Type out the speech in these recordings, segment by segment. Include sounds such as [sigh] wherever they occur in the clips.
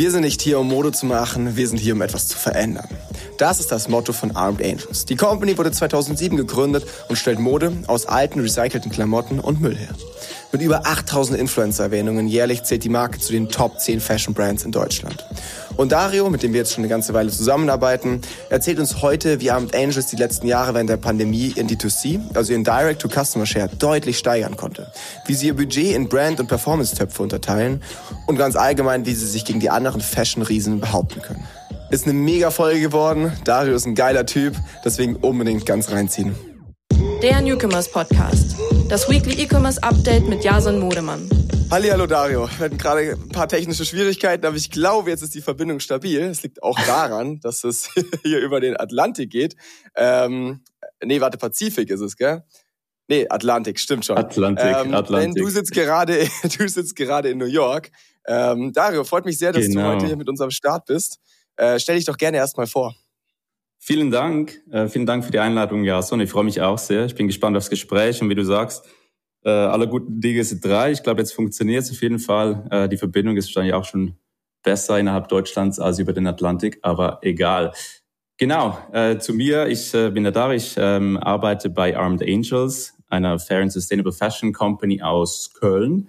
Wir sind nicht hier, um Mode zu machen, wir sind hier, um etwas zu verändern. Das ist das Motto von Armed Angels. Die Company wurde 2007 gegründet und stellt Mode aus alten, recycelten Klamotten und Müll her. Mit über 8000 Influencer-Erwähnungen jährlich zählt die Marke zu den Top 10 Fashion-Brands in Deutschland. Und Dario, mit dem wir jetzt schon eine ganze Weile zusammenarbeiten, erzählt uns heute, wie Armed Angels die letzten Jahre während der Pandemie in D2C, also in Direct-to-Customer-Share, deutlich steigern konnte. Wie sie ihr Budget in Brand- und Performance-Töpfe unterteilen und ganz allgemein, wie sie sich gegen die anderen Fashion-Riesen behaupten können. Ist eine mega Folge geworden. Dario ist ein geiler Typ, deswegen unbedingt ganz reinziehen. Der Newcomers Podcast. Das Weekly E-Commerce Update mit Jason Modemann. Hallo Dario, wir hatten gerade ein paar technische Schwierigkeiten, aber ich glaube, jetzt ist die Verbindung stabil. Es liegt auch daran, [laughs] dass es hier über den Atlantik geht. Ähm, nee, warte, Pazifik ist es, gell? Nee, Atlantik, stimmt schon. Atlantik, ähm, Atlantik. Denn du sitzt gerade, [laughs] du sitzt gerade in New York. Ähm, Dario, freut mich sehr, dass genau. du heute hier mit unserem Start bist. Äh, stell dich doch gerne erstmal vor. Vielen Dank. Äh, vielen Dank für die Einladung, Jason. Ich freue mich auch sehr. Ich bin gespannt aufs Gespräch und wie du sagst, äh, alle guten Dinge sind drei. Ich glaube, jetzt funktioniert es auf jeden Fall. Äh, die Verbindung ist wahrscheinlich auch schon besser innerhalb Deutschlands als über den Atlantik, aber egal. Genau, äh, zu mir. Ich äh, bin der Dar, ich ähm, arbeite bei Armed Angels, einer Fair and Sustainable Fashion Company aus Köln.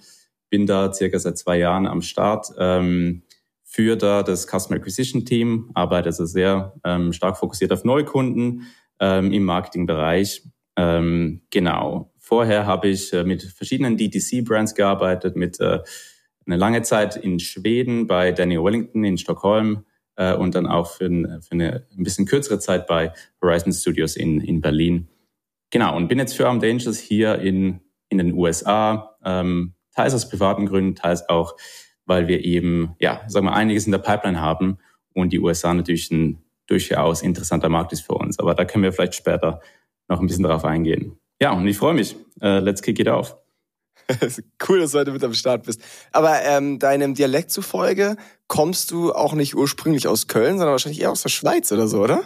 Bin da circa seit zwei Jahren am Start. Ähm, für da das Customer Acquisition Team, arbeite also sehr ähm, stark fokussiert auf Neukunden ähm, im Marketingbereich. Ähm, genau, Vorher habe ich äh, mit verschiedenen DTC-Brands gearbeitet, mit äh, eine lange Zeit in Schweden bei Daniel Wellington in Stockholm äh, und dann auch für, für eine ein bisschen kürzere Zeit bei Horizon Studios in, in Berlin. Genau, und bin jetzt für Armed Angels hier in, in den USA, ähm, teils aus privaten Gründen, teils auch, weil wir eben, ja, sagen wir, einiges in der Pipeline haben und die USA natürlich ein durchaus interessanter Markt ist für uns. Aber da können wir vielleicht später noch ein bisschen darauf eingehen. Ja, und ich freue mich. Uh, let's kick it off. [laughs] cool, dass du heute mit am Start bist. Aber ähm, deinem Dialekt zufolge kommst du auch nicht ursprünglich aus Köln, sondern wahrscheinlich eher aus der Schweiz oder so, oder?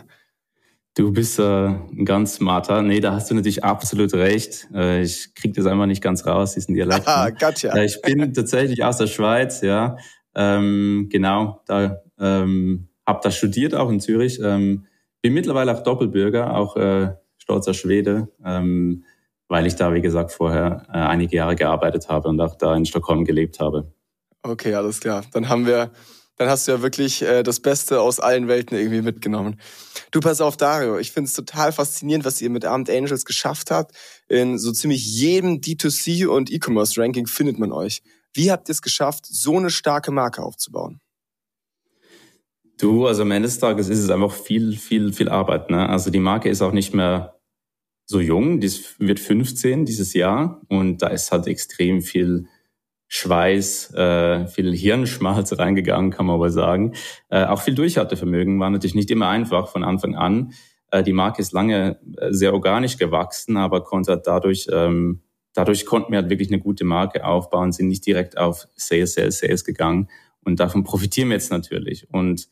Du bist äh, ein ganz smarter. Nee, da hast du natürlich absolut recht. Äh, ich krieg das einfach nicht ganz raus, diesen Dialekt. Ah, gotcha. Äh, ich bin tatsächlich aus der Schweiz, ja. Ähm, genau, da ähm, hab da studiert auch in Zürich. Ähm, bin mittlerweile auch Doppelbürger, auch äh, stolzer Schwede, ähm, weil ich da, wie gesagt, vorher äh, einige Jahre gearbeitet habe und auch da in Stockholm gelebt habe. Okay, alles klar. Dann haben wir, dann hast du ja wirklich äh, das Beste aus allen Welten irgendwie mitgenommen. Du pass auf, Dario. Ich finde es total faszinierend, was ihr mit Armed Angels geschafft habt. In so ziemlich jedem D2C und E-Commerce Ranking findet man euch. Wie habt ihr es geschafft, so eine starke Marke aufzubauen? Du, also am Ende des Tages ist es einfach viel, viel, viel Arbeit. Ne? Also die Marke ist auch nicht mehr so jung, die wird 15 dieses Jahr und da ist halt extrem viel Schweiß, äh, viel Hirnschmalz reingegangen, kann man aber sagen. Äh, auch viel Durchhaltevermögen war natürlich nicht immer einfach von Anfang an. Äh, die Marke ist lange äh, sehr organisch gewachsen, aber konnte halt dadurch, ähm, dadurch konnten wir halt wirklich eine gute Marke aufbauen, sind nicht direkt auf Sales, Sales, Sales gegangen und davon profitieren wir jetzt natürlich. Und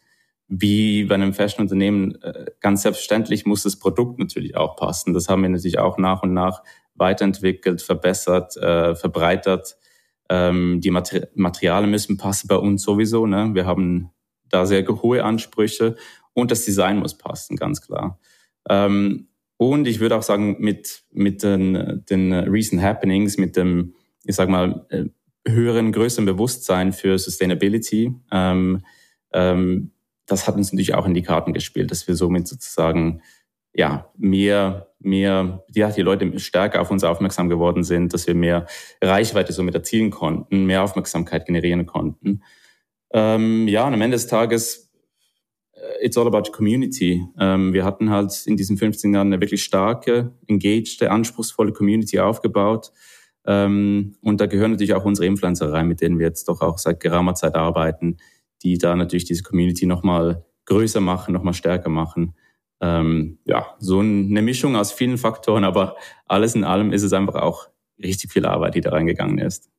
wie bei einem Fashion-Unternehmen äh, ganz selbstverständlich muss das Produkt natürlich auch passen. Das haben wir natürlich auch nach und nach weiterentwickelt, verbessert, äh, verbreitert. Ähm, die Mater Materialien müssen passen bei uns sowieso. Ne? Wir haben da sehr hohe Ansprüche und das Design muss passen, ganz klar. Ähm, und ich würde auch sagen, mit, mit den, den Recent Happenings, mit dem, ich sag mal, äh, höheren, größeren Bewusstsein für Sustainability, ähm, ähm, das hat uns natürlich auch in die Karten gespielt, dass wir somit sozusagen ja mehr, mehr, ja, die Leute stärker auf uns aufmerksam geworden sind, dass wir mehr Reichweite somit erzielen konnten, mehr Aufmerksamkeit generieren konnten. Ähm, ja, und am Ende des Tages, äh, it's all about community. Ähm, wir hatten halt in diesen 15 Jahren eine wirklich starke, engaged, anspruchsvolle Community aufgebaut. Ähm, und da gehören natürlich auch unsere Influencer rein, mit denen wir jetzt doch auch seit geraumer Zeit arbeiten, die da natürlich diese Community nochmal größer machen, nochmal stärker machen. Ähm, ja, so eine Mischung aus vielen Faktoren, aber alles in allem ist es einfach auch richtig viel Arbeit, die da reingegangen ist.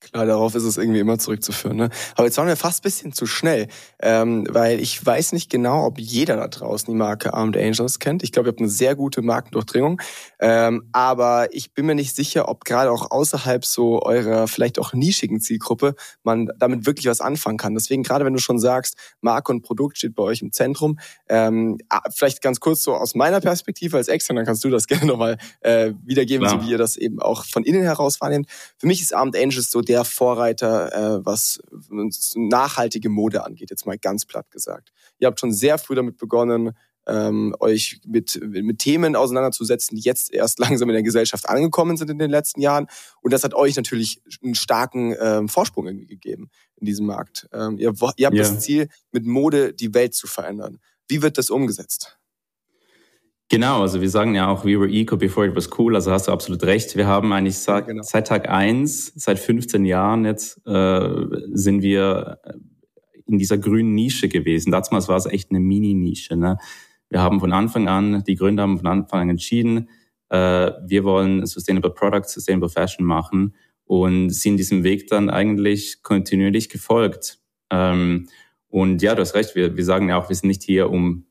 Klar, darauf ist es irgendwie immer zurückzuführen. Ne? Aber jetzt waren wir fast bisschen zu schnell, ähm, weil ich weiß nicht genau, ob jeder da draußen die Marke Armed Angels kennt. Ich glaube, ihr habt eine sehr gute Markendurchdringung. Ähm, aber ich bin mir nicht sicher, ob gerade auch außerhalb so eurer vielleicht auch nischigen Zielgruppe man damit wirklich was anfangen kann. Deswegen gerade, wenn du schon sagst, Marke und Produkt steht bei euch im Zentrum, ähm, vielleicht ganz kurz so aus meiner Perspektive als Extern, dann kannst du das [laughs] gerne nochmal äh, wiedergeben, Klar. so wie ihr das eben auch von innen heraus wahrnehmt. Für mich ist Armed Angels so der Vorreiter, äh, was nachhaltige Mode angeht, jetzt mal ganz platt gesagt. Ihr habt schon sehr früh damit begonnen, ähm, euch mit, mit Themen auseinanderzusetzen, die jetzt erst [laughs] langsam in der Gesellschaft angekommen sind in den letzten Jahren. Und das hat euch natürlich einen starken ähm, Vorsprung irgendwie gegeben in diesem Markt. Ähm, ihr, ihr habt yeah. das Ziel, mit Mode die Welt zu verändern. Wie wird das umgesetzt? Genau, also wir sagen ja auch, we were eco before it was cool, also hast du absolut recht. Wir haben eigentlich seit, genau. seit Tag eins, seit 15 Jahren jetzt, äh, sind wir in dieser grünen Nische gewesen. Damals war es echt eine Mini-Nische. Ne? Wir haben von Anfang an, die Gründer haben von Anfang an entschieden, äh, wir wollen Sustainable Products, Sustainable Fashion machen und sind diesem Weg dann eigentlich kontinuierlich gefolgt. Ähm, und ja, du hast recht, wir, wir sagen ja auch, wir sind nicht hier, um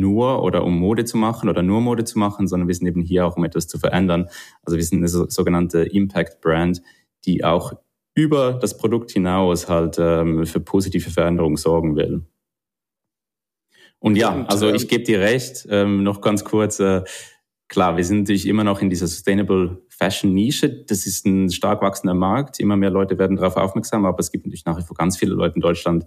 nur oder um Mode zu machen oder nur Mode zu machen, sondern wir sind eben hier auch, um etwas zu verändern. Also wir sind eine sogenannte Impact Brand, die auch über das Produkt hinaus halt ähm, für positive Veränderungen sorgen will. Und ja, also ich gebe dir recht, ähm, noch ganz kurz, äh, klar, wir sind natürlich immer noch in dieser Sustainable Fashion Nische. Das ist ein stark wachsender Markt. Immer mehr Leute werden darauf aufmerksam, aber es gibt natürlich nach wie vor ganz viele Leute in Deutschland,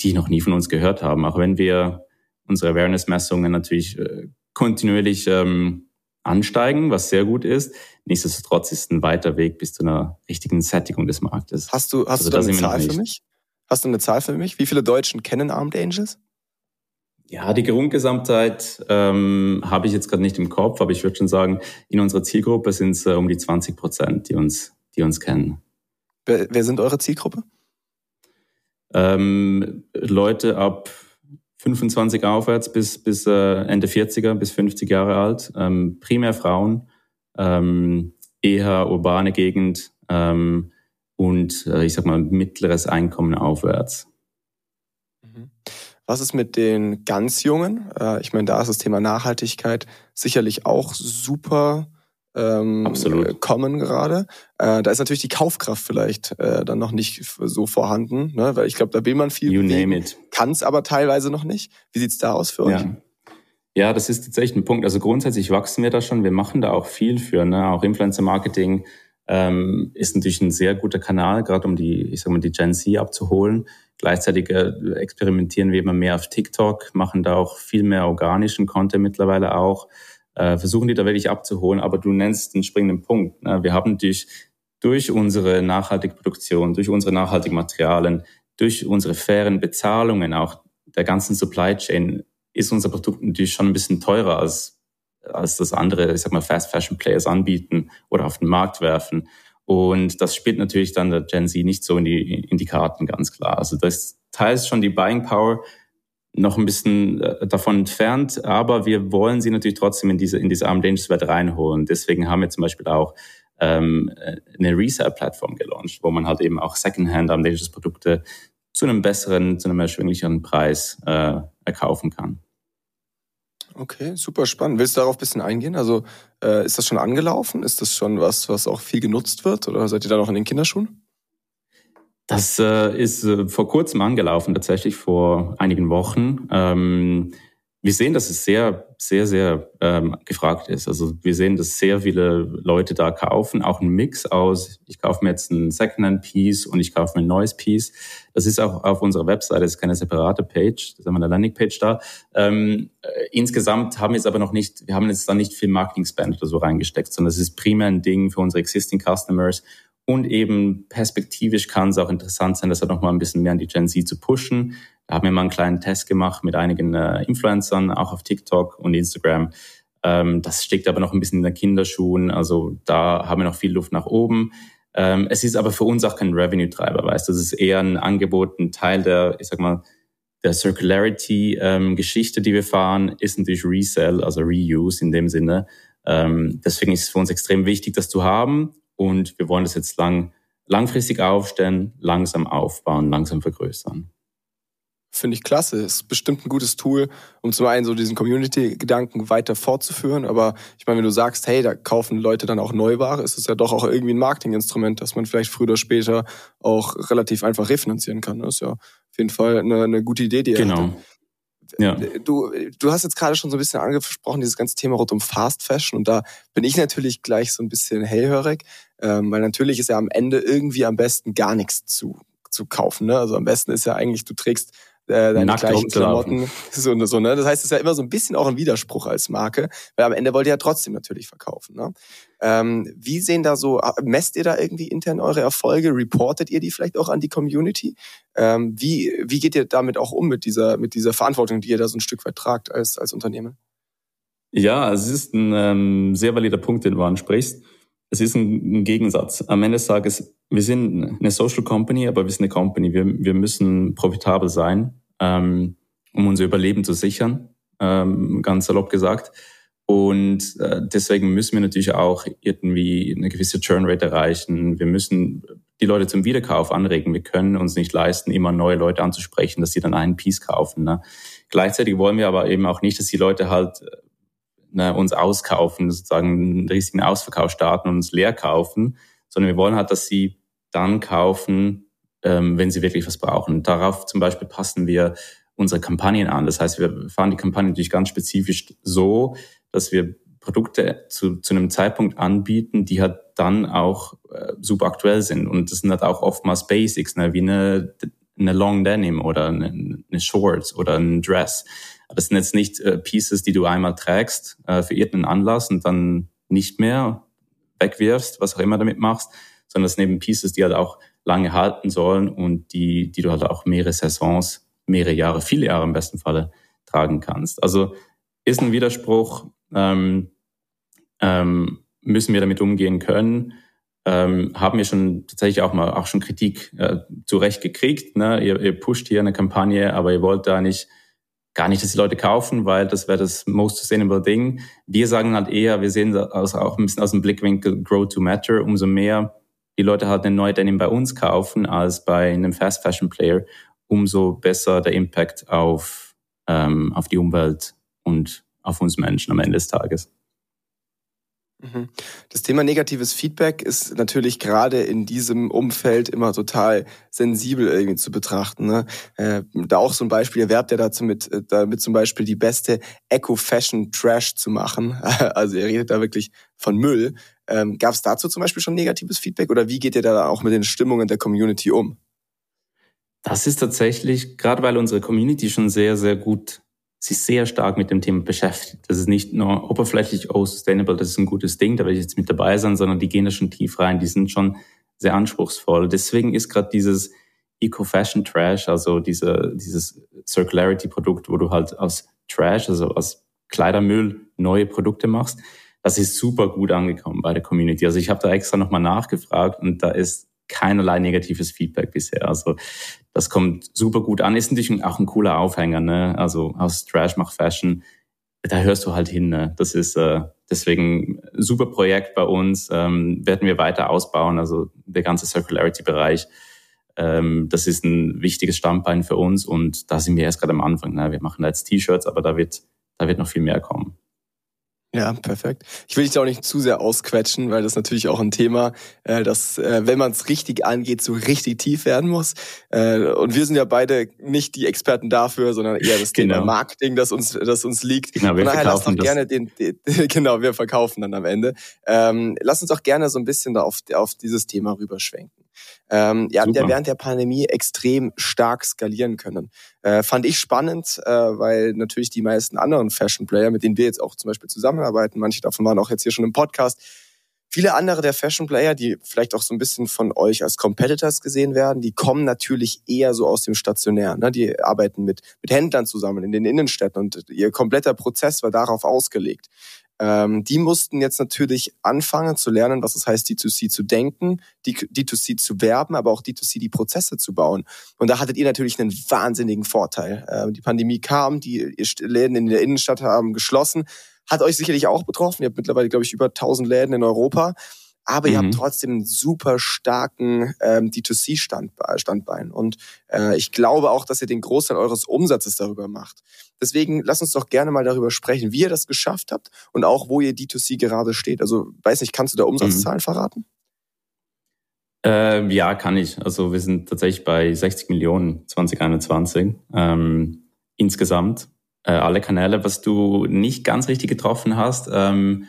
die noch nie von uns gehört haben. Auch wenn wir unsere Awareness-Messungen natürlich äh, kontinuierlich ähm, ansteigen, was sehr gut ist. Nichtsdestotrotz ist ein weiter Weg bis zu einer richtigen Sättigung des Marktes. Hast du, hast also du da eine Zahl für mich? Hast du eine Zahl für mich? Wie viele Deutschen kennen Armed Angels? Ja, die Grundgesamtheit ähm, habe ich jetzt gerade nicht im Kopf, aber ich würde schon sagen, in unserer Zielgruppe sind es äh, um die 20 Prozent, die uns, die uns kennen. Wer, wer sind eure Zielgruppe? Ähm, Leute ab 25 aufwärts bis, bis äh, Ende 40er, bis 50 Jahre alt. Ähm, primär Frauen, ähm, eher urbane Gegend ähm, und äh, ich sag mal mittleres Einkommen aufwärts. Mhm. Was ist mit den ganz Jungen? Äh, ich meine, da ist das Thema Nachhaltigkeit sicherlich auch super ähm, Absolut. kommen gerade. Äh, da ist natürlich die Kaufkraft vielleicht äh, dann noch nicht so vorhanden, ne? weil ich glaube, da will man viel. You name it. Kann es aber teilweise noch nicht. Wie sieht's da aus für euch? Ja. ja, das ist tatsächlich ein Punkt. Also grundsätzlich wachsen wir da schon. Wir machen da auch viel für, ne? auch Influencer-Marketing. Ähm, ist natürlich ein sehr guter Kanal, gerade um die, ich sag mal, die Gen Z abzuholen. Gleichzeitig äh, experimentieren wir immer mehr auf TikTok, machen da auch viel mehr organischen Content mittlerweile auch äh, versuchen die da wirklich abzuholen. Aber du nennst den springenden Punkt. Ne? Wir haben natürlich durch unsere nachhaltige Produktion, durch unsere nachhaltigen Materialien, durch unsere fairen Bezahlungen auch der ganzen Supply Chain ist unser Produkt natürlich schon ein bisschen teurer als, als das andere, ich sag mal, Fast Fashion Players anbieten oder auf den Markt werfen. Und das spielt natürlich dann der Gen Z nicht so in die, in die Karten, ganz klar. Also das teils schon die Buying Power noch ein bisschen äh, davon entfernt, aber wir wollen sie natürlich trotzdem in diese, in diese Arm Dangerous Welt reinholen. Deswegen haben wir zum Beispiel auch ähm, eine Resale-Plattform gelauncht, wo man halt eben auch Secondhand Arm Dangerous Produkte zu einem besseren, zu einem erschwinglicheren Preis äh, erkaufen kann. Okay, super spannend. Willst du darauf ein bisschen eingehen? Also äh, ist das schon angelaufen? Ist das schon was, was auch viel genutzt wird? Oder seid ihr da noch in den Kinderschuhen? Das äh, ist äh, vor kurzem angelaufen, tatsächlich vor einigen Wochen. Ähm, wir sehen, dass es sehr, sehr, sehr ähm, gefragt ist. Also wir sehen, dass sehr viele Leute da kaufen, auch ein Mix aus, ich kaufe mir jetzt ein Secondhand-Piece und ich kaufe mir ein neues Piece. Das ist auch auf unserer Webseite, das ist keine separate Page, das haben wir eine Landingpage da. Ähm, äh, insgesamt haben wir es aber noch nicht, wir haben jetzt da nicht viel Marketing-Spend oder so reingesteckt, sondern es ist primär ein Ding für unsere existing Customers und eben perspektivisch kann es auch interessant sein, das auch nochmal ein bisschen mehr an die Gen Z zu pushen. Da haben wir mal einen kleinen Test gemacht mit einigen äh, Influencern, auch auf TikTok und Instagram. Ähm, das steckt aber noch ein bisschen in den Kinderschuhen. Also da haben wir noch viel Luft nach oben. Ähm, es ist aber für uns auch kein Revenue-Treiber, weißt du. Das ist eher ein Angebot, ein Teil der, ich sag mal, der Circularity-Geschichte, ähm, die wir fahren, ist natürlich Resell, also Reuse in dem Sinne. Ähm, deswegen ist es für uns extrem wichtig, das zu haben und wir wollen das jetzt lang langfristig aufstellen, langsam aufbauen, langsam vergrößern. Finde ich klasse. Ist bestimmt ein gutes Tool, um zum einen so diesen Community-Gedanken weiter fortzuführen. Aber ich meine, wenn du sagst, hey, da kaufen Leute dann auch Neuware, ist es ja doch auch irgendwie ein Marketinginstrument, das man vielleicht früher oder später auch relativ einfach refinanzieren kann. Das ist ja auf jeden Fall eine, eine gute Idee, die Genau. Hatte. Ja. Du, du hast jetzt gerade schon so ein bisschen angesprochen, dieses ganze Thema rund um Fast Fashion. Und da bin ich natürlich gleich so ein bisschen hellhörig, ähm, weil natürlich ist ja am Ende irgendwie am besten gar nichts zu, zu kaufen. Ne? Also am besten ist ja eigentlich, du trägst äh, deine Nackt gleichen Klamotten. [laughs] So, so, ne? Das heißt, es ist ja immer so ein bisschen auch ein Widerspruch als Marke, weil am Ende wollt ihr ja trotzdem natürlich verkaufen. Ne? Ähm, wie sehen da so, messt ihr da irgendwie intern eure Erfolge? Reportet ihr die vielleicht auch an die Community? Ähm, wie, wie geht ihr damit auch um mit dieser, mit dieser Verantwortung, die ihr da so ein Stück weit tragt als, als Unternehmen? Ja, es ist ein ähm, sehr valider Punkt, den du ansprichst. Es ist ein, ein Gegensatz. Am Ende des Tages, wir sind eine Social Company, aber wir sind eine Company. Wir, wir müssen profitabel sein, ähm, um unser Überleben zu sichern, ähm, ganz salopp gesagt. Und äh, deswegen müssen wir natürlich auch irgendwie eine gewisse Churn-Rate erreichen. Wir müssen die Leute zum Wiederkauf anregen. Wir können uns nicht leisten, immer neue Leute anzusprechen, dass sie dann einen Piece kaufen. Ne? Gleichzeitig wollen wir aber eben auch nicht, dass die Leute halt ne, uns auskaufen, sozusagen einen riesigen Ausverkauf starten und uns leer kaufen, sondern wir wollen halt, dass sie dann kaufen, ähm, wenn sie wirklich was brauchen. Darauf zum Beispiel passen wir unsere Kampagnen an. Das heißt, wir fahren die Kampagne natürlich ganz spezifisch so, dass wir Produkte zu, zu einem Zeitpunkt anbieten, die halt dann auch äh, super aktuell sind. Und das sind halt auch oftmals Basics, ne, wie eine, eine Long Denim oder eine, eine Shorts oder ein Dress. Das sind jetzt nicht äh, Pieces, die du einmal trägst äh, für irgendeinen Anlass und dann nicht mehr wegwirfst, was auch immer damit machst, sondern das sind eben Pieces, die halt auch lange halten sollen und die, die du halt auch mehrere Saisons, mehrere Jahre, viele Jahre im besten Falle tragen kannst. Also ist ein Widerspruch, ähm, ähm, müssen wir damit umgehen können. Ähm, haben wir schon tatsächlich auch mal auch schon Kritik äh, zurecht gekriegt. Ne? Ihr, ihr pusht hier eine Kampagne, aber ihr wollt da nicht gar nicht, dass die Leute kaufen, weil das wäre das most sustainable Ding. Wir sagen halt eher, wir sehen das auch ein bisschen aus dem Blickwinkel Grow to Matter. Umso mehr die Leute halt eine neue Denim bei uns kaufen als bei einem Fast Fashion Player, umso besser der Impact auf, ähm, auf die Umwelt und auf uns Menschen am Ende des Tages. Mhm. Das Thema negatives Feedback ist natürlich gerade in diesem Umfeld immer total sensibel irgendwie zu betrachten. Ne? Äh, da auch so ein Beispiel, ihr werbt ja dazu mit, äh, damit zum Beispiel die beste Eco-Fashion-Trash zu machen. [laughs] Also ihr redet da wirklich von Müll. Ähm, Gab es dazu zum Beispiel schon negatives Feedback oder wie geht ihr da auch mit den Stimmungen der Community um? Das ist tatsächlich, gerade weil unsere Community schon sehr, sehr gut sich sehr stark mit dem Thema beschäftigt. Das ist nicht nur oberflächlich, oh, sustainable, das ist ein gutes Ding, da will ich jetzt mit dabei sein, sondern die gehen da schon tief rein, die sind schon sehr anspruchsvoll. Deswegen ist gerade dieses Eco-Fashion Trash, also diese, dieses Circularity-Produkt, wo du halt aus Trash, also aus Kleidermüll neue Produkte machst, das ist super gut angekommen bei der Community. Also ich habe da extra nochmal nachgefragt und da ist keinerlei negatives Feedback bisher. Also das kommt super gut an. Ist natürlich auch ein cooler Aufhänger, ne? Also aus Trash macht Fashion, da hörst du halt hin. Ne? Das ist äh, deswegen super Projekt bei uns. Ähm, werden wir weiter ausbauen. Also der ganze Circularity-Bereich. Ähm, das ist ein wichtiges Standbein für uns und da sind wir erst gerade am Anfang. Ne? Wir machen da jetzt T-Shirts, aber da wird, da wird noch viel mehr kommen. Ja, perfekt. Ich will dich da auch nicht zu sehr ausquetschen, weil das natürlich auch ein Thema, äh, das, äh, wenn man es richtig angeht, so richtig tief werden muss. Äh, und wir sind ja beide nicht die Experten dafür, sondern eher das genau. Thema Marketing, das uns, das uns liegt. Genau, wir Von daher lass doch gerne den, den, [laughs] genau, wir verkaufen dann am Ende. Ähm, lass uns auch gerne so ein bisschen da auf, auf dieses Thema rüberschwenken. Ähm, ihr habt ja während der Pandemie extrem stark skalieren können. Äh, fand ich spannend, äh, weil natürlich die meisten anderen Fashion Player, mit denen wir jetzt auch zum Beispiel zusammenarbeiten, manche davon waren auch jetzt hier schon im Podcast, Viele andere der Fashion Player, die vielleicht auch so ein bisschen von euch als Competitors gesehen werden, die kommen natürlich eher so aus dem Stationären. Ne? Die arbeiten mit, mit Händlern zusammen in den Innenstädten und ihr kompletter Prozess war darauf ausgelegt. Ähm, die mussten jetzt natürlich anfangen zu lernen, was es heißt, D2C zu denken, D2C zu werben, aber auch D2C die Prozesse zu bauen. Und da hattet ihr natürlich einen wahnsinnigen Vorteil. Ähm, die Pandemie kam, die Läden in der Innenstadt haben geschlossen, hat euch sicherlich auch betroffen. Ihr habt mittlerweile, glaube ich, über 1000 Läden in Europa. aber mhm. ihr habt mhm. trotzdem einen super starken ähm, D2C-Standbein. Und äh, ich glaube auch, dass ihr den Großteil eures Umsatzes darüber macht. Deswegen lasst uns doch gerne mal darüber sprechen, wie ihr das geschafft habt und auch, wo ihr D2C gerade steht. Also, weiß nicht, kannst du da Umsatzzahlen mhm. verraten? Äh, ja, kann ich. Also wir sind tatsächlich bei 60 Millionen 2021 ähm, insgesamt. Äh, alle Kanäle, was du nicht ganz richtig getroffen hast, ähm,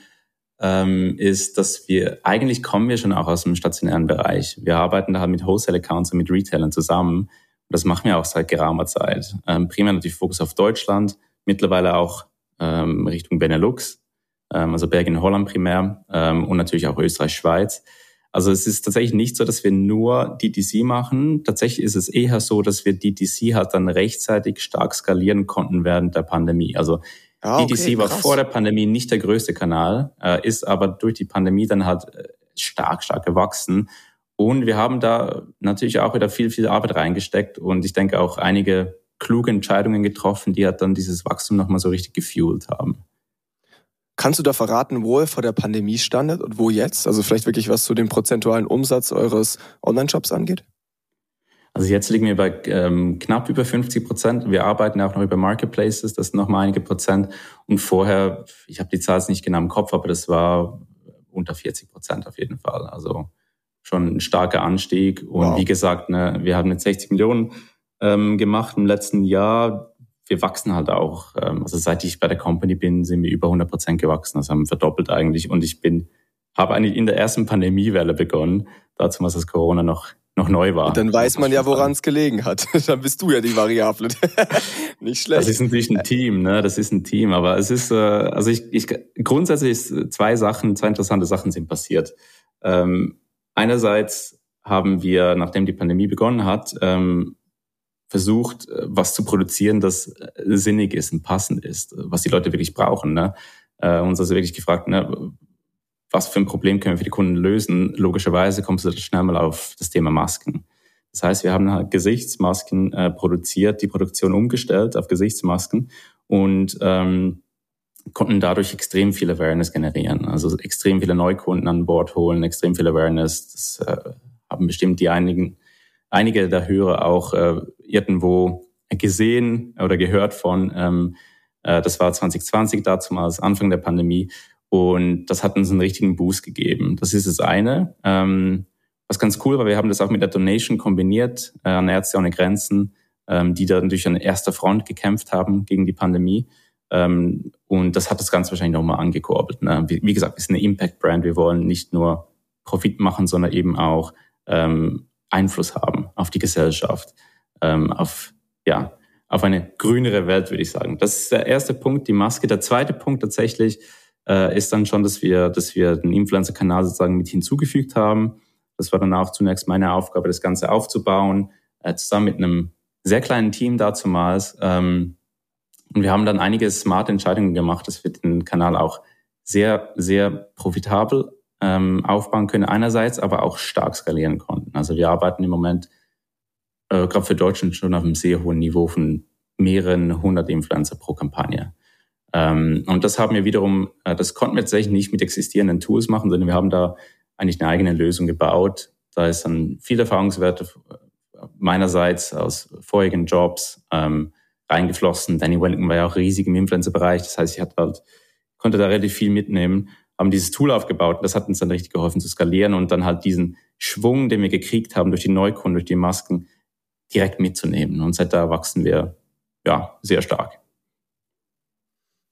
ähm, ist, dass wir eigentlich kommen wir schon auch aus dem stationären Bereich. Wir arbeiten da halt mit Wholesale-Accounts und mit Retailern zusammen. Und das machen wir auch seit geraumer Zeit. Ähm, primär natürlich Fokus auf Deutschland, mittlerweile auch ähm, Richtung Benelux, ähm, also Belgien, Holland primär ähm, und natürlich auch Österreich, Schweiz. Also es ist tatsächlich nicht so, dass wir nur DTC machen. Tatsächlich ist es eher so, dass wir DTC halt dann rechtzeitig stark skalieren konnten während der Pandemie. Also ah, okay, DTC war krass. vor der Pandemie nicht der größte Kanal, äh, ist aber durch die Pandemie dann halt äh, stark, stark gewachsen. Und wir haben da natürlich auch wieder viel, viel Arbeit reingesteckt und ich denke auch einige kluge Entscheidungen getroffen, die halt dann dieses Wachstum nochmal so richtig gefuelt haben. Kannst du da verraten, wo ihr vor der Pandemie standet und wo jetzt? Also vielleicht wirklich was zu dem prozentualen Umsatz eures Online-Shops angeht? Also jetzt liegen wir bei ähm, knapp über 50 Prozent. Wir arbeiten auch noch über Marketplaces, das sind noch mal einige Prozent. Und vorher, ich habe die Zahl nicht genau im Kopf, aber das war unter 40 Prozent auf jeden Fall. Also schon ein starker Anstieg. Und wow. wie gesagt, ne, wir haben jetzt 60 Millionen ähm, gemacht im letzten Jahr wir wachsen halt auch. Ähm, also seit ich bei der Company bin, sind wir über 100 Prozent gewachsen. Also haben verdoppelt eigentlich. Und ich bin, habe eigentlich in der ersten Pandemiewelle begonnen, dazu was das Corona noch noch neu war. Und dann weiß man ja, woran es gelegen hat. [laughs] dann bist du ja die Variable. [laughs] Nicht schlecht. Das ist natürlich ein Team, ne? Das ist ein Team. Aber es ist, äh, also ich, ich grundsätzlich ist zwei Sachen, zwei interessante Sachen sind passiert. Ähm, einerseits haben wir, nachdem die Pandemie begonnen hat, ähm, versucht, äh, was zu produzieren, das äh, sinnig ist und passend ist, was die Leute wirklich brauchen. Ne? Äh, uns also wirklich gefragt, ne, was für ein Problem können wir für die Kunden lösen? Logischerweise kommst du schnell mal auf das Thema Masken. Das heißt, wir haben halt Gesichtsmasken äh, produziert, die Produktion umgestellt auf Gesichtsmasken und ähm, konnten dadurch extrem viel Awareness generieren. Also extrem viele Neukunden an Bord holen, extrem viel Awareness. Das äh, haben bestimmt die einigen einige der Hörer auch äh, irgendwo gesehen oder gehört von. Ähm, äh, das war 2020 damals, Anfang der Pandemie. Und das hat uns einen richtigen Boost gegeben. Das ist das eine. Ähm, was ganz cool war, wir haben das auch mit der Donation kombiniert äh, an Ärzte ohne Grenzen, ähm, die da natürlich an erster Front gekämpft haben gegen die Pandemie. Ähm, und das hat das Ganze wahrscheinlich nochmal angekurbelt. Ne? Wie, wie, gesagt, wir sind eine Impact-Brand. Wir wollen nicht nur Profit machen, sondern eben auch ähm, Einfluss haben auf die Gesellschaft, ähm, auf, ja, auf eine grünere Welt, würde ich sagen. Das ist der erste Punkt, die Maske. Der zweite Punkt tatsächlich äh, ist dann schon, dass wir, dass wir den Influencer-Kanal sozusagen mit hinzugefügt haben. Das war dann auch zunächst meine Aufgabe, das Ganze aufzubauen, äh, zusammen mit einem sehr kleinen Team dazumals. Ähm, und wir haben dann einige smarte Entscheidungen gemacht, dass wir den Kanal auch sehr, sehr profitabel ähm, aufbauen können einerseits, aber auch stark skalieren konnten. Also wir arbeiten im Moment äh, gerade für Deutschland schon auf einem sehr hohen Niveau von mehreren hundert Influencer pro Kampagne. Ähm, und das haben wir wiederum, äh, das konnten wir tatsächlich nicht mit existierenden Tools machen, sondern wir haben da eigentlich eine eigene Lösung gebaut. Da ist dann viel Erfahrungswerte meinerseits aus vorigen Jobs ähm, reingeflossen. Danny Wellington war ja auch riesig im Influencer-Bereich. Das heißt, ich hatte halt, konnte da relativ viel mitnehmen haben dieses Tool aufgebaut. Das hat uns dann richtig geholfen zu skalieren und dann halt diesen Schwung, den wir gekriegt haben durch die Neukunden, durch die Masken, direkt mitzunehmen. Und seit da wachsen wir ja sehr stark.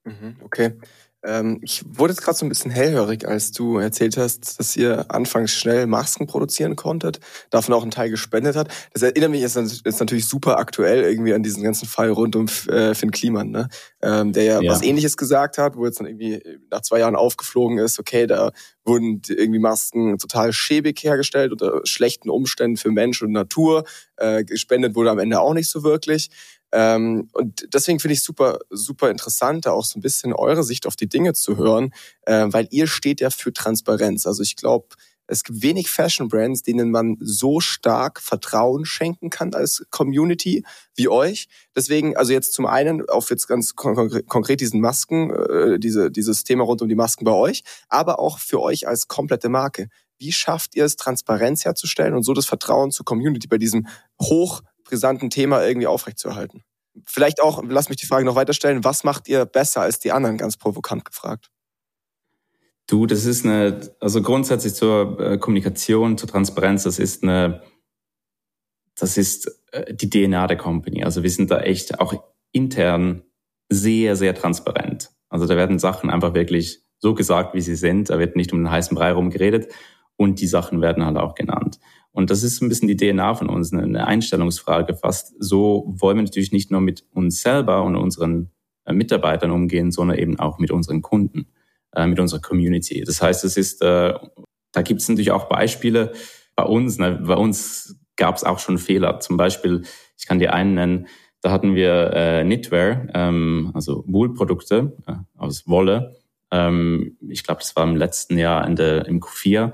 Mhm, okay. Ähm, ich wurde jetzt gerade so ein bisschen hellhörig, als du erzählt hast, dass ihr anfangs schnell Masken produzieren konntet, davon auch einen Teil gespendet hat. Das erinnert mich jetzt, jetzt natürlich super aktuell irgendwie an diesen ganzen Fall rund um äh, Finn Kliman, ne? Ähm, der ja, ja, was ähnliches gesagt hat, wo jetzt dann irgendwie nach zwei Jahren aufgeflogen ist, okay, da wurden irgendwie Masken total schäbig hergestellt unter schlechten Umständen für Mensch und Natur. Äh, gespendet wurde am Ende auch nicht so wirklich. Ähm, und deswegen finde ich super, super interessant, da auch so ein bisschen eure Sicht auf die Dinge zu hören, äh, weil ihr steht ja für Transparenz. Also ich glaube, es gibt wenig Fashion Brands, denen man so stark Vertrauen schenken kann als Community wie euch. Deswegen, also jetzt zum einen auf jetzt ganz konkret, diesen Masken, äh, diese, dieses Thema rund um die Masken bei euch, aber auch für euch als komplette Marke. wie schafft ihr es, Transparenz herzustellen und so das Vertrauen zur Community bei diesem hochbrisanten Thema irgendwie aufrechtzuerhalten? Vielleicht auch, lass mich die Frage noch weiter stellen, was macht ihr besser als die anderen, ganz provokant gefragt? Du, das ist eine, also grundsätzlich zur äh, Kommunikation, zur Transparenz, das ist eine, das ist äh, die DNA der Company. Also wir sind da echt auch intern sehr, sehr transparent. Also da werden Sachen einfach wirklich so gesagt, wie sie sind. Da wird nicht um den heißen Brei rumgeredet und die Sachen werden halt auch genannt. Und das ist ein bisschen die DNA von uns, eine Einstellungsfrage fast. So wollen wir natürlich nicht nur mit uns selber und unseren äh, Mitarbeitern umgehen, sondern eben auch mit unseren Kunden äh, mit unserer Community. Das heißt, es ist, äh, da gibt es natürlich auch Beispiele bei uns. Ne? Bei uns gab es auch schon Fehler. Zum Beispiel, ich kann dir einen nennen, da hatten wir äh, Knitwear, ähm, also Wohlprodukte äh, aus Wolle. Ähm, ich glaube, das war im letzten Jahr Ende im Q4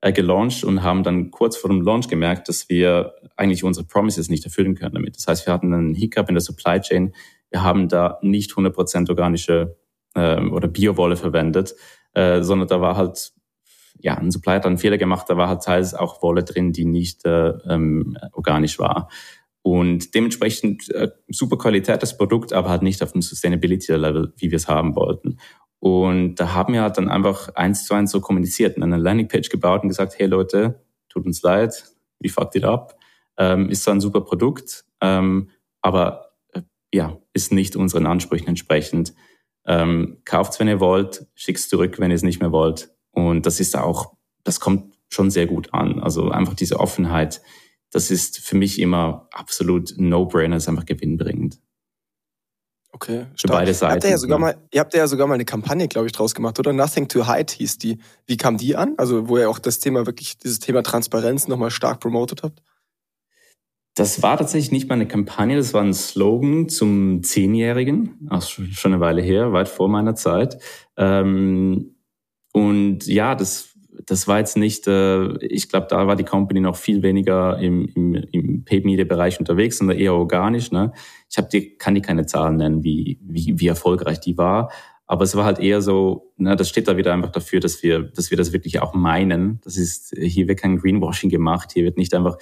äh, gelauncht und haben dann kurz vor dem Launch gemerkt, dass wir eigentlich unsere Promises nicht erfüllen können damit. Das heißt, wir hatten einen Hiccup in der Supply Chain. Wir haben da nicht 100% organische äh, oder Biowolle verwendet, äh, sondern da war halt ja, ein Supplier hat einen Fehler gemacht, da war halt teils auch Wolle drin, die nicht äh, ähm, organisch war. Und dementsprechend äh, super Qualität das Produkt, aber halt nicht auf dem Sustainability-Level, wie wir es haben wollten. Und da haben wir halt dann einfach eins zu eins so kommuniziert und eine Landingpage gebaut und gesagt, hey Leute, tut uns leid, we fucked it up. Ähm, ist zwar ein super Produkt, ähm, aber äh, ja, ist nicht unseren Ansprüchen entsprechend. Ähm, kauft's, wenn ihr wollt, schickt's zurück, wenn ihr es nicht mehr wollt. Und das ist auch, das kommt schon sehr gut an. Also einfach diese Offenheit, das ist für mich immer absolut No-Brainer, ist einfach gewinnbringend. Okay, stark. Für beide Seiten. Habt ihr, ja sogar mal, ihr habt ja sogar mal eine Kampagne, glaube ich, draus gemacht, oder? Nothing to Hide hieß die. Wie kam die an? Also, wo ihr auch das Thema wirklich, dieses Thema Transparenz nochmal stark promotet habt? Das war tatsächlich nicht mal eine Kampagne, das war ein Slogan zum Zehnjährigen, also schon eine Weile her, weit vor meiner Zeit. Ähm, und ja, das, das war jetzt nicht, äh, ich glaube, da war die Company noch viel weniger im, im, im Paid-Media-Bereich unterwegs, sondern eher organisch. Ne? Ich hab die, kann die keine Zahlen nennen, wie, wie, wie erfolgreich die war. Aber es war halt eher so, ne, das steht da wieder einfach dafür, dass wir, dass wir das wirklich auch meinen. Das ist, hier wird kein Greenwashing gemacht, hier wird nicht einfach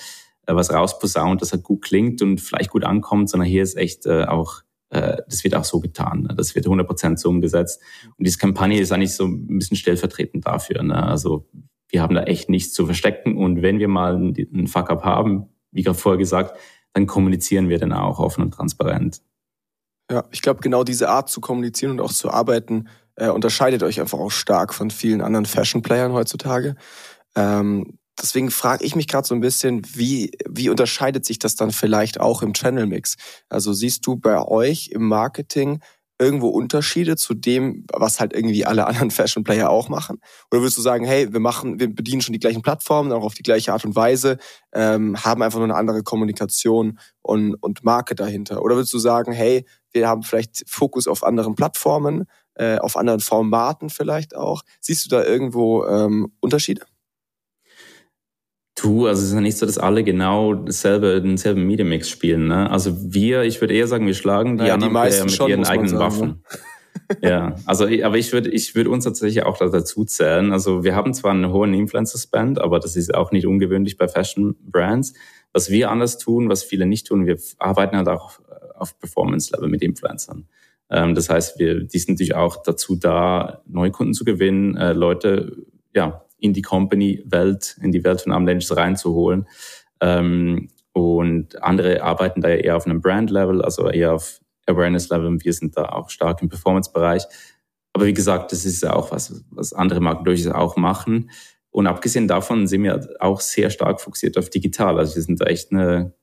äh, was rausposaunt, das halt gut klingt und vielleicht gut ankommt, sondern hier ist echt äh, auch, äh, das wird auch so getan. Ne? Das wird 100% so umgesetzt. Und diese Kampagne ist eigentlich so ein bisschen stellvertretend dafür. Ne? Also wir haben da echt nichts zu verstecken und wenn wir mal einen Fuck-up haben, wie gerade vorher gesagt, dann kommunizieren wir dann auch offen und transparent. Ja, ich glaube, genau diese Art zu kommunizieren und auch zu arbeiten äh, unterscheidet euch einfach auch stark von vielen anderen Fashion-Playern heutzutage. Ähm, Deswegen frage ich mich gerade so ein bisschen, wie, wie unterscheidet sich das dann vielleicht auch im Channel-Mix? Also siehst du bei euch im Marketing irgendwo Unterschiede zu dem, was halt irgendwie alle anderen [laughs] Fashion Player auch machen? Oder würdest du sagen, hey, wir machen, wir bedienen schon die gleichen Plattformen, auch auf die gleiche Art und Weise, ähm, haben einfach nur eine andere Kommunikation und, und Marke dahinter? Oder würdest du sagen, hey, wir haben vielleicht Fokus auf anderen Plattformen, äh, auf anderen Formaten vielleicht auch? Siehst du da irgendwo ähm, Unterschiede? Du, also es ist ja nicht so, dass alle genau dasselbe, denselben Mediamix spielen. Ne? Also wir, ich würde eher sagen, wir schlagen die anderen die Player mit schon, ihren eigenen sagen, Waffen. Ne? [laughs] ja, also aber ich würde ich würde uns tatsächlich auch dazu zählen. Also wir haben zwar einen hohen Influencer-Spend, aber das ist auch nicht ungewöhnlich bei Fashion-Brands. Was wir anders tun, was viele nicht tun, wir arbeiten halt auch auf Performance-Level mit Influencern. Ähm, das heißt, wir, die sind natürlich auch dazu da, neue Kunden zu gewinnen, äh, Leute ja, in die Company-Welt, in die Welt von Armlengths reinzuholen. Ähm, und andere arbeiten da eher auf einem Brand-Level, also eher auf Awareness-Level und wir sind da auch stark im Performance-Bereich. Aber wie gesagt, das ist ja auch was, was andere Marken durchaus auch machen. Und abgesehen davon sind wir auch sehr stark fokussiert auf digital. Also wir sind da echt eine,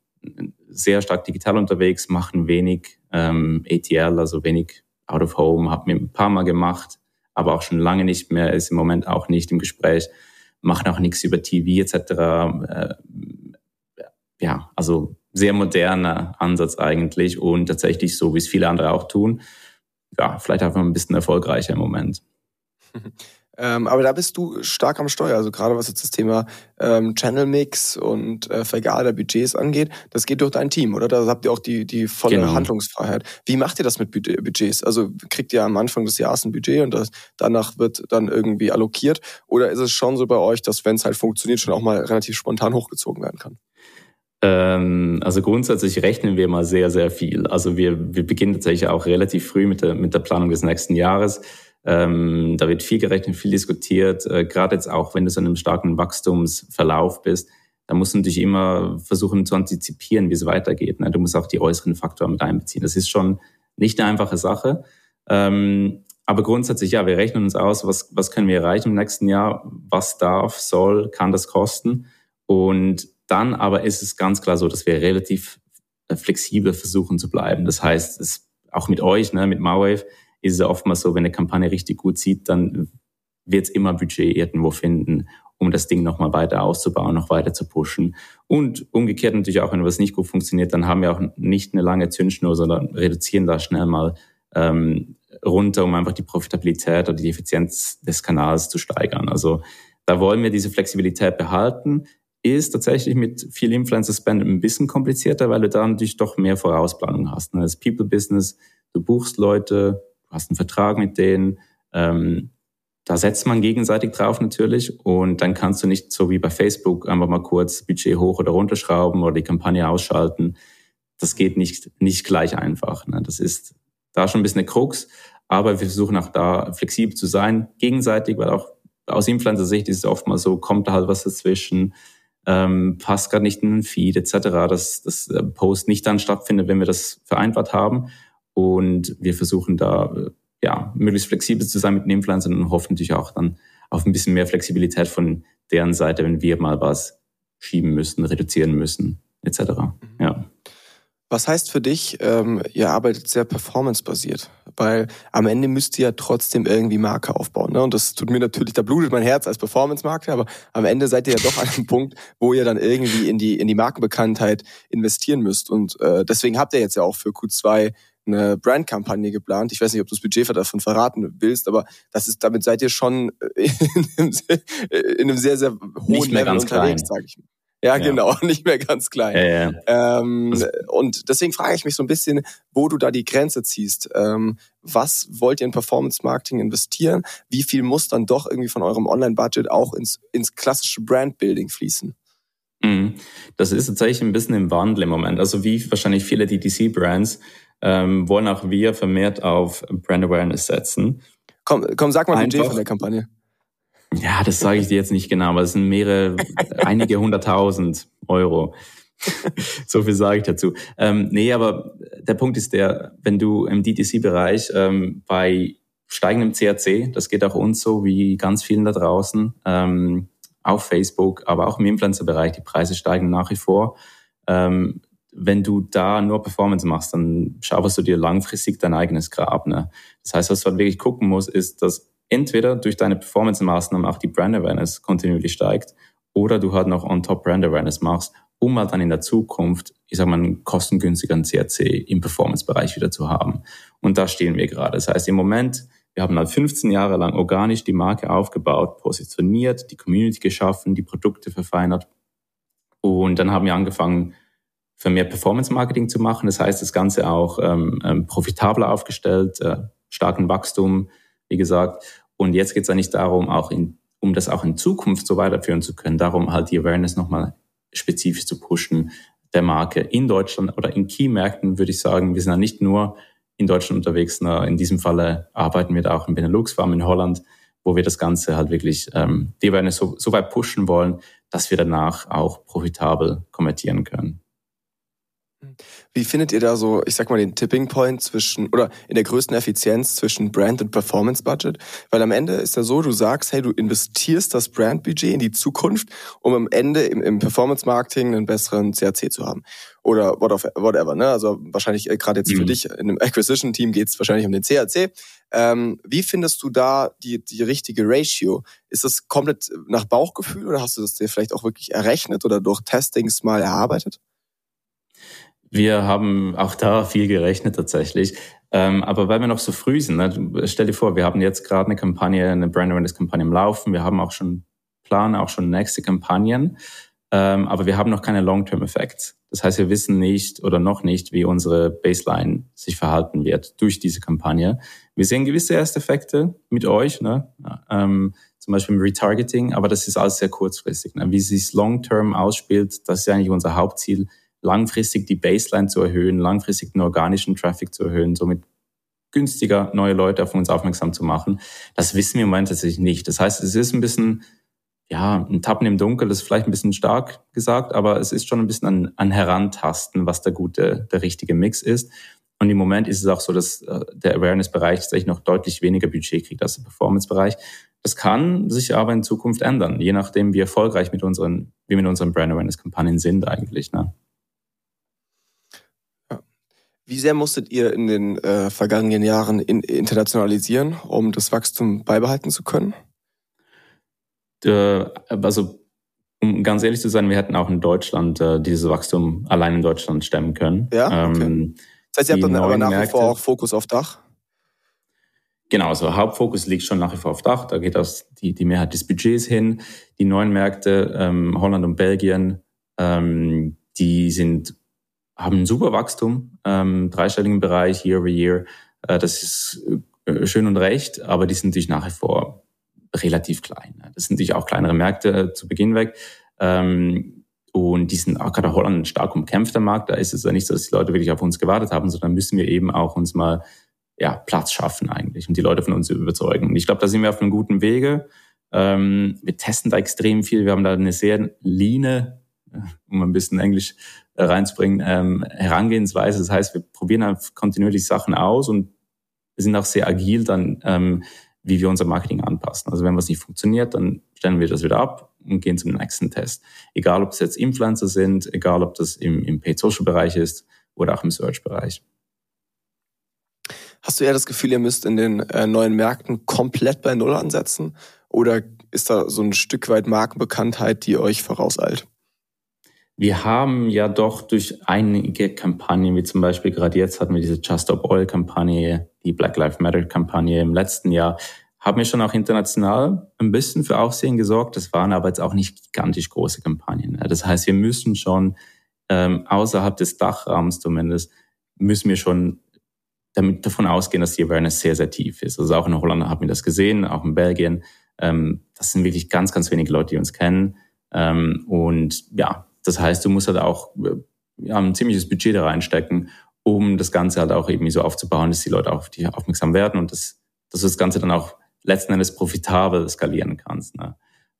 sehr stark digital unterwegs, machen wenig ähm, ATL, also wenig Out of Home, haben wir ein paar Mal gemacht, aber auch schon lange nicht mehr, ist im Moment auch nicht im Gespräch, machen auch nichts über TV etc. Äh, ja, also sehr moderner Ansatz eigentlich und tatsächlich so, wie es viele andere auch tun. Ja, vielleicht einfach ein bisschen erfolgreicher im Moment. [laughs] Ähm, aber da bist du stark am Steuer. Also gerade was jetzt das Thema ähm, Channel Mix und äh, Vergabe der Budgets angeht, das geht durch dein Team, oder? Da habt ihr auch die, die volle genau. Handlungsfreiheit. Wie macht ihr das mit Budgets? Also kriegt ihr am Anfang des Jahres ein Budget und das, danach wird dann irgendwie allokiert? Oder ist es schon so bei euch, dass wenn es halt funktioniert, schon auch mal relativ spontan hochgezogen werden kann? Ähm, also grundsätzlich rechnen wir mal sehr, sehr viel. Also wir, wir beginnen tatsächlich auch relativ früh mit der, mit der Planung des nächsten Jahres. Ähm, da wird viel gerechnet, viel diskutiert. Äh, Gerade jetzt auch, wenn du so in einem starken Wachstumsverlauf bist, da musst du natürlich immer versuchen zu antizipieren, wie es weitergeht. Ne? Du musst auch die äußeren Faktoren mit einbeziehen. Das ist schon nicht eine einfache Sache. Ähm, aber grundsätzlich, ja, wir rechnen uns aus, was, was können wir erreichen im nächsten Jahr, was darf, soll, kann das kosten. Und dann aber ist es ganz klar so, dass wir relativ flexibel versuchen zu bleiben. Das heißt, es, auch mit euch, ne, mit Mawave, ist es ja oftmals so, wenn eine Kampagne richtig gut sieht, dann wird es immer Budget irgendwo finden, um das Ding nochmal weiter auszubauen, noch weiter zu pushen. Und umgekehrt natürlich auch, wenn was nicht gut funktioniert, dann haben wir auch nicht eine lange Zündschnur, sondern reduzieren da schnell mal ähm, runter, um einfach die Profitabilität oder die Effizienz des Kanals zu steigern. Also da wollen wir diese Flexibilität behalten. Ist tatsächlich mit viel Influencer-Spend ein bisschen komplizierter, weil du da natürlich doch mehr Vorausplanung hast. Das People-Business, du buchst Leute, hast einen Vertrag mit denen. Ähm, da setzt man gegenseitig drauf natürlich und dann kannst du nicht so wie bei Facebook einfach mal kurz Budget hoch oder runterschrauben oder die Kampagne ausschalten. Das geht nicht, nicht gleich einfach. Ne? Das ist da schon ein bisschen eine Krux, aber wir versuchen auch da flexibel zu sein, gegenseitig, weil auch aus Influencer-Sicht ist es oft mal so, kommt da halt was dazwischen, ähm, passt gerade nicht in den Feed etc., dass das Post nicht dann stattfindet, wenn wir das vereinbart haben. Und wir versuchen da äh, ja möglichst flexibel zu sein mit den Influencern und hoffen natürlich auch dann auf ein bisschen mehr Flexibilität von deren Seite, wenn wir mal was schieben müssen, reduzieren müssen, etc. Mhm. Ja. Was heißt für dich, ähm, ihr arbeitet sehr performance-basiert? Weil am Ende müsst ihr ja trotzdem irgendwie Marke aufbauen. Ne? Und das tut mir natürlich, da blutet mein Herz als Performance-Marke, aber am Ende seid ihr ja doch [laughs] an einem Punkt, wo ihr dann irgendwie in die, in die Markenbekanntheit investieren müsst. Und äh, deswegen habt ihr jetzt ja auch für Q2 eine Brandkampagne geplant. Ich weiß nicht, ob du das Budget davon verraten willst, aber das ist, damit seid ihr schon [laughs] in einem sehr, in einem sehr, sehr hohen Level unterwegs, sage ich mal. Ja, ja, genau, [laughs] nicht mehr ganz klein. Ja, ja. Ähm, und deswegen frage ich mich so ein bisschen, wo du da die Grenze ziehst. Ähm, was wollt ihr in Performance Marketing investieren? Wie viel muss dann doch irgendwie von eurem Online-Budget auch ins, ins klassische Brand-Building fließen? Mhm. Das ist tatsächlich ein bisschen im Wandel im Moment. Also wie wahrscheinlich viele DTC-Brands ähm, wollen auch wir vermehrt auf Brand Awareness setzen. Komm, komm sag mal Budget von der Kampagne. Ja, das sage ich dir jetzt nicht genau, aber es sind mehrere, [laughs] einige hunderttausend Euro. [laughs] so viel sage ich dazu. Ähm, nee, aber der Punkt ist der, wenn du im DTC-Bereich ähm, bei steigendem CRC, das geht auch uns so wie ganz vielen da draußen, ähm, auf Facebook, aber auch im Influencer-Bereich, die Preise steigen nach wie vor. Ähm, wenn du da nur Performance machst, dann schaufelst du dir langfristig dein eigenes Grab. Ne? Das heißt, was du halt wirklich gucken musst, ist, dass entweder durch deine Performance-Maßnahmen auch die Brand Awareness kontinuierlich steigt oder du halt noch on top Brand Awareness machst, um halt dann in der Zukunft, ich sag mal, einen kostengünstigeren CRC im Performance-Bereich wieder zu haben. Und da stehen wir gerade. Das heißt, im Moment, wir haben halt 15 Jahre lang organisch die Marke aufgebaut, positioniert, die Community geschaffen, die Produkte verfeinert. Und dann haben wir angefangen, für mehr Performance-Marketing zu machen. Das heißt, das Ganze auch ähm, ähm, profitabler aufgestellt, äh, starken Wachstum, wie gesagt. Und jetzt geht es eigentlich darum, auch in, um das auch in Zukunft so weiterführen zu können, darum halt die Awareness nochmal spezifisch zu pushen der Marke in Deutschland oder in Key-Märkten, würde ich sagen. Wir sind ja nicht nur in Deutschland unterwegs, na, in diesem Falle arbeiten wir da auch in Benelux, vor allem in Holland, wo wir das Ganze halt wirklich, ähm, die Awareness so, so weit pushen wollen, dass wir danach auch profitabel konvertieren können. Wie findet ihr da so, ich sag mal, den Tipping Point zwischen oder in der größten Effizienz zwischen Brand und Performance Budget? Weil am Ende ist ja so, du sagst, hey, du investierst das Brandbudget in die Zukunft, um am Ende im, im Performance Marketing einen besseren CAC zu haben. Oder whatever, ne? Also wahrscheinlich äh, gerade jetzt mhm. für dich in einem Acquisition Team geht es wahrscheinlich um den CAC. Ähm, wie findest du da die, die richtige Ratio? Ist das komplett nach Bauchgefühl oder hast du das dir vielleicht auch wirklich errechnet oder durch Testings mal erarbeitet? Wir haben auch da viel gerechnet tatsächlich. Ähm, aber weil wir noch so früh sind, ne, stell dir vor, wir haben jetzt gerade eine Kampagne, eine Brand Awareness Kampagne im Laufen. Wir haben auch schon Plan, auch schon nächste Kampagnen. Ähm, aber wir haben noch keine Long-Term-Effekte. Das heißt, wir wissen nicht oder noch nicht, wie unsere Baseline sich verhalten wird durch diese Kampagne. Wir sehen gewisse erste Effekte mit euch, ne? ähm, zum Beispiel im Retargeting, aber das ist alles sehr kurzfristig. Ne? Wie sich Long-Term ausspielt, das ist eigentlich unser Hauptziel, langfristig die Baseline zu erhöhen, langfristig den organischen Traffic zu erhöhen, somit günstiger neue Leute auf uns aufmerksam zu machen. Das wissen wir im Moment tatsächlich nicht. Das heißt, es ist ein bisschen ja, ein Tappen im Dunkel ist vielleicht ein bisschen stark gesagt, aber es ist schon ein bisschen an, an Herantasten, was der gute, der richtige Mix ist. Und im Moment ist es auch so, dass äh, der Awareness-Bereich tatsächlich noch deutlich weniger Budget kriegt als der Performance-Bereich. Das kann sich aber in Zukunft ändern, je nachdem, wie erfolgreich mit unseren, wie mit unseren Brand Awareness-Kampagnen sind eigentlich. Ne? Wie sehr musstet ihr in den äh, vergangenen Jahren in, internationalisieren, um das Wachstum beibehalten zu können? äh, also um ganz ehrlich zu sein, wir hätten auch in Deutschland äh, dieses Wachstum allein in Deutschland stemmen können. Ja, okay. Ähm, das heißt, ihr habt dann aber nach wie vor auch Fokus auf Dach? Genau, also Hauptfokus liegt schon nach wie vor auf Dach. Da geht das die, die Mehrheit des Budgets hin. Die neuen Märkte, ähm, Holland und Belgien, ähm, die sind, haben ein super Wachstum, ähm, dreistelligen Bereich, year over year. Äh, das ist äh, schön und recht, aber die sind natürlich nach wie vor relativ klein. Das sind natürlich auch kleinere Märkte äh, zu Beginn weg. Ähm, und die sind auch gerade Holland ein stark umkämpfter Markt. Da ist es ja nicht so, dass die Leute wirklich auf uns gewartet haben, sondern müssen wir eben auch uns mal ja, Platz schaffen eigentlich und die Leute von uns überzeugen. Und ich glaube, da sind wir auf einem guten Wege. Ähm, wir testen da extrem viel. Wir haben da eine sehr line, äh, um ein bisschen Englisch reinzubringen, ähm, Herangehensweise. Das heißt, wir probieren einfach kontinuierlich Sachen aus und sind auch sehr agil dann ähm, wie wir unser Marketing anpassen. Also wenn was nicht funktioniert, dann stellen wir das wieder ab und gehen zum nächsten Test. Egal, ob es jetzt Influencer sind, egal, ob das im, im Paid-Social-Bereich ist oder auch im Search-Bereich. Hast du eher das Gefühl, ihr müsst in den äh, neuen Märkten komplett bei Null ansetzen? Oder ist da so ein Stück weit Markenbekanntheit, die euch vorauseilt? Wir haben ja doch durch einige Kampagnen, wie zum Beispiel gerade jetzt hatten wir diese Just Stop Oil Kampagne, die Black Lives Matter Kampagne im letzten Jahr, haben wir schon auch international ein bisschen für Aufsehen gesorgt. Das waren aber jetzt auch nicht gigantisch große Kampagnen. Das heißt, wir müssen schon ähm, außerhalb des Dachraums zumindest, müssen wir schon damit davon ausgehen, dass die Awareness sehr, sehr tief ist. Also auch in Holland haben wir das gesehen, auch in Belgien. Ähm, das sind wirklich ganz, ganz wenige Leute, die uns kennen. Ähm, und ja, das heißt, du musst halt auch äh, ja, ein ziemliches Budget da reinstecken, um das Ganze halt auch irgendwie so aufzubauen, dass die Leute auf dich aufmerksam werden und dass, dass du das Ganze dann auch letzten Endes profitabel skalieren kannst. Ne?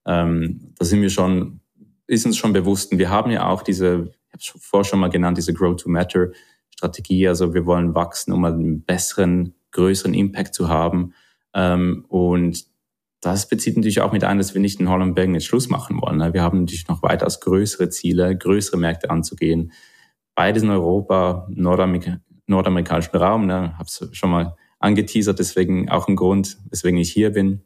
Ähm, da sind wir schon, ist uns schon bewusst. Und wir haben ja auch diese, ich habe es vorher schon mal genannt, diese Grow-to-Matter-Strategie. Also wir wollen wachsen, um einen besseren, größeren Impact zu haben. Ähm, und das bezieht natürlich auch mit ein, dass wir nicht in Holland Belgien jetzt Schluss machen wollen. Ne? Wir haben natürlich noch weitaus größere Ziele, größere Märkte anzugehen. Beides in Europa, Nordamerika, nordamerikanischen Raum. Ne? Habe es schon mal angeteasert, deswegen auch ein Grund, weswegen ich hier bin,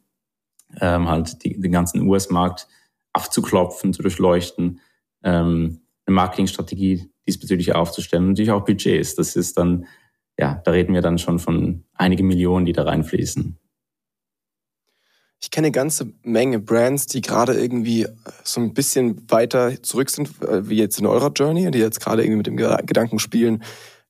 ähm, halt die, den ganzen US-Markt abzuklopfen, zu durchleuchten, ähm, eine Marketingstrategie diesbezüglich aufzustellen natürlich auch Budgets. Das ist dann, ja, da reden wir dann schon von einigen Millionen, die da reinfließen. Ich kenne eine ganze Menge Brands, die gerade irgendwie so ein bisschen weiter zurück sind, äh, wie jetzt in eurer Journey, die jetzt gerade irgendwie mit dem Gedanken spielen,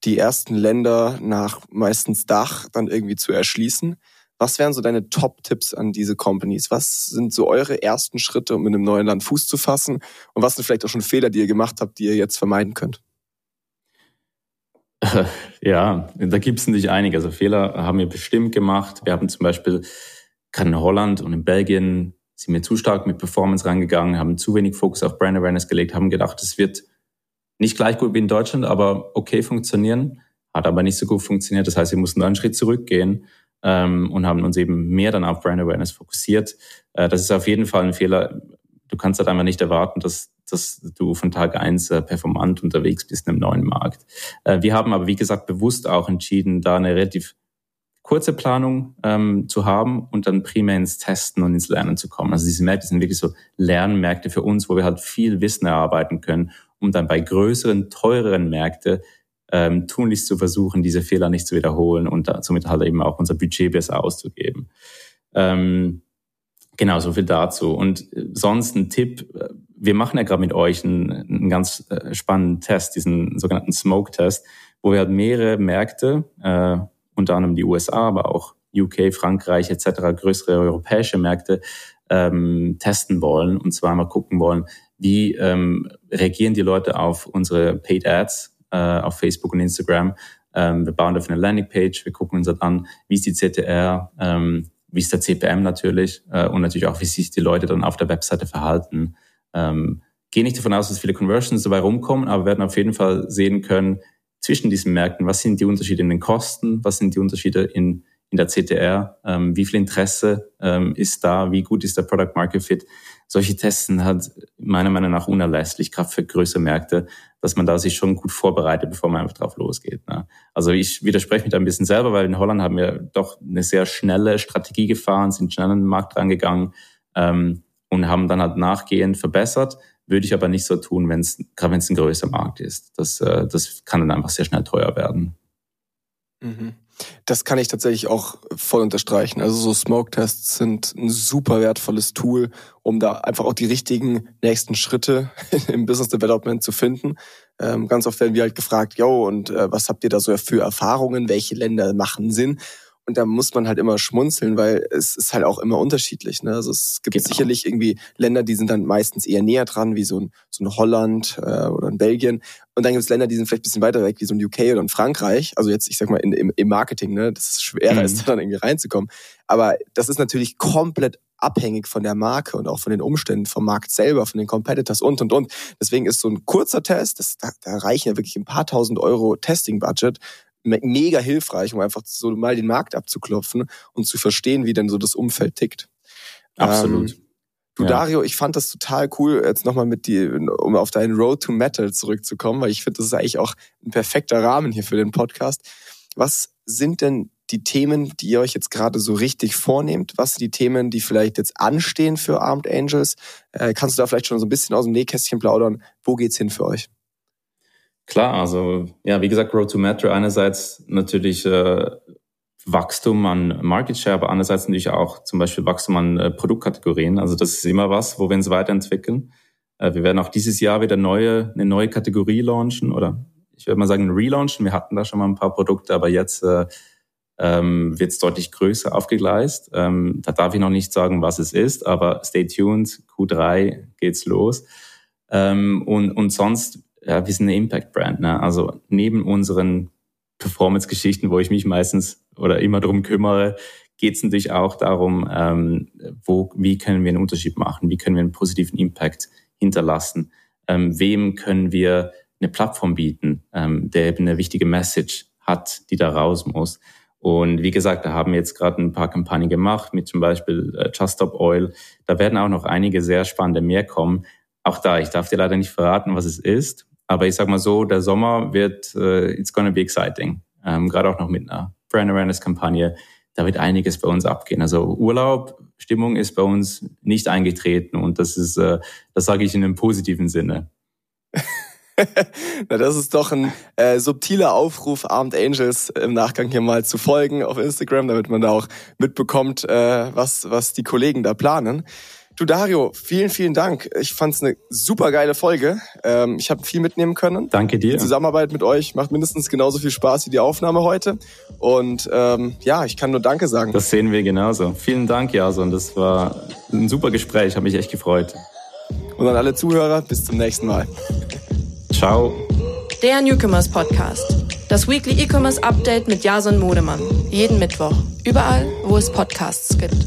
die ersten Länder nach meistens Dach dann irgendwie zu erschließen. Was wären so deine Top-Tipps an diese Companies? Was sind so eure ersten Schritte, um in einem neuen Land Fuß zu fassen? Und was sind vielleicht auch schon Fehler, die ihr gemacht habt, die ihr jetzt vermeiden könnt? [laughs] Ja, da gibt es natürlich einige. Also Fehler haben wir bestimmt gemacht. Wir haben zum Beispiel gerade in Holland und in Belgien sind wir zu stark mit Performance rangegangen, haben zu wenig Fokus auf Brand Awareness gelegt, haben gedacht, es wird nicht gleich gut wie in Deutschland, aber okay funktionieren, hat aber nicht so gut funktioniert. Das heißt, wir mussten einen Schritt zurückgehen ähm, und haben uns eben mehr dann auf Brand Awareness fokussiert. Äh, das ist auf jeden Fall ein Fehler. Du kannst halt einfach nicht erwarten, dass, dass du von Tag eins äh, performant unterwegs bist in einem neuen Markt. Äh, wir haben aber, wie gesagt, bewusst auch entschieden, da eine relativ kurze Planung ähm, zu haben und dann primär ins Testen und ins Lernen zu kommen. Also diese Märkte sind wirklich so Lernmärkte für uns, wo wir halt viel Wissen erarbeiten können, um dann bei größeren, teureren Märkte ähm, tunlichst zu versuchen, diese Fehler nicht zu wiederholen und da, somit halt eben auch unser Budget besser auszugeben. Ähm, genau, so viel dazu. Und äh, sonst ein Tipp, äh, wir machen ja gerade mit euch einen, einen ganz äh, spannenden Test, diesen sogenannten Smoke-Test, wo wir halt mehrere Märkte, äh, unter anderem die USA, aber auch UK, Frankreich etc., größere europäische Märkte ähm, testen wollen und zwar mal gucken wollen, wie ähm, reagieren die Leute auf unsere Paid Ads äh, auf Facebook und Instagram. Ähm, wir bauen dafür eine Landingpage, wir gucken uns das an, wie ist die CTR, ähm, wie ist der CPM natürlich äh, und natürlich auch, wie sich die Leute dann auf der Webseite verhalten. Ähm, gehe nicht davon aus, dass viele Conversions dabei rumkommen, aber werden auf jeden Fall sehen können, zwischen diesen Märkten, was sind die Unterschiede in den Kosten, was sind die Unterschiede in, in der CTR, ähm, wie viel Interesse ähm, ist da, wie gut ist der Product Market Fit. Solche Tests halt meiner Meinung nach unerlässlich, gerade für größere Märkte, dass man da sich schon gut vorbereitet, bevor man einfach drauf losgeht. Ne? Also ich widerspreche mich da ein bisschen selber, weil in Holland haben wir doch eine sehr schnelle Strategie gefahren, sind schnell an den Markt rangegangen ähm, und haben dann halt nachgehend verbessert. Würde ich aber nicht so tun, wenn es, gerade wenn es ein größer Markt ist. Das, äh, das kann dann einfach sehr schnell teuer werden. Mhm. Das kann ich tatsächlich auch voll unterstreichen. Also so Smoke-Tests sind ein super wertvolles Tool, um da einfach auch die richtigen nächsten Schritte [laughs] im Business Development zu finden. Ähm, ganz oft werden wir halt gefragt, yo, und äh, was habt ihr da so für Erfahrungen? Welche Länder machen Sinn? Und da muss man halt immer schmunzeln, weil es ist halt auch immer unterschiedlich. Ne? Also es gibt genau. sicherlich irgendwie Länder, die sind dann meistens eher näher dran, wie so ein, so ein Holland äh, oder ein Belgien. Und dann gibt es Länder, die sind vielleicht ein bisschen weiter weg, wie so ein UK oder ein Frankreich. Also jetzt, ich sag mal, in, im, im Marketing, ne, dass es schwerer mhm. ist, da dann irgendwie reinzukommen. Aber das ist natürlich komplett abhängig von der Marke und auch von den Umständen, vom Markt selber, von den Competitors und, und, und. Deswegen ist so ein kurzer Test, das, da, da reichen ja wirklich ein paar tausend Euro Testing-Budget, mega hilfreich, um einfach so mal den Markt abzuklopfen und zu verstehen, wie denn so das Umfeld tickt. Absolut. Ähm, du, ja. Dario, ich fand das total cool, jetzt nochmal mit die, um auf deinen Road to Metal zurückzukommen, weil ich finde, das ist eigentlich auch ein perfekter Rahmen hier für den Podcast. Was sind denn die Themen, die ihr euch jetzt gerade so richtig vornehmt? Was sind die Themen, die vielleicht jetzt anstehen für Armed Angels? Äh, kannst du da vielleicht schon so ein bisschen aus dem Nähkästchen plaudern? Wo geht's hin für euch? Klar, also ja, wie gesagt, Road to Metro einerseits natürlich äh, Wachstum an Market Share, aber andererseits natürlich auch zum Beispiel Wachstum an äh, Produktkategorien. Also das ist immer was, wo wir uns weiterentwickeln. Äh, wir werden auch dieses Jahr wieder neue, eine neue Kategorie launchen oder ich würde mal sagen relaunchen. Wir hatten da schon mal ein paar Produkte, aber jetzt äh, ähm, wird es deutlich größer aufgegleist. Ähm, da darf ich noch nicht sagen, was es ist, aber stay tuned, Q3 geht's los. Ähm, und, und sonst ja, wir sind eine Impact-Brand. Ne? Also neben unseren Performance-Geschichten, wo ich mich meistens oder immer drum kümmere, geht es natürlich auch darum, ähm, wo, wie können wir einen Unterschied machen, wie können wir einen positiven Impact hinterlassen, ähm, wem können wir eine Plattform bieten, ähm, der eben eine wichtige Message hat, die da raus muss. Und wie gesagt, da haben wir jetzt gerade ein paar Kampagnen gemacht, mit zum Beispiel äh, Just Stop Oil. Da werden auch noch einige sehr spannende mehr kommen. Auch da, ich darf dir leider nicht verraten, was es ist. Aber ich sag mal so, der Sommer wird, uh, it's gonna be exciting. Ähm, Gerade auch noch mit einer Brand Awareness Kampagne. Da wird einiges bei uns abgehen. Also Urlaub, Stimmung ist bei uns nicht eingetreten und das ist, äh, das sage ich in einem positiven Sinne. [laughs] Na, das ist doch ein äh, subtiler Aufruf, Armed Angels im Nachgang hier mal zu folgen auf Instagram, damit man da auch mitbekommt, äh, was, was die Kollegen da planen. Du Dario, vielen, vielen Dank. Ich fand es eine super geile Folge. Ähm, ich habe viel mitnehmen können. Danke dir. Die Zusammenarbeit mit euch macht mindestens genauso viel Spaß wie die Aufnahme heute. Und ähm, ja, ich kann nur Danke sagen. Das sehen wir genauso. Vielen Dank, Jason. Das war ein super Gespräch. Habe mich echt gefreut. Und an alle Zuhörer, bis zum nächsten Mal. Ciao. Der Newcomers Podcast. Das Weekly E-Commerce Update mit Jason Modemann. Jeden Mittwoch. Überall, wo es Podcasts gibt.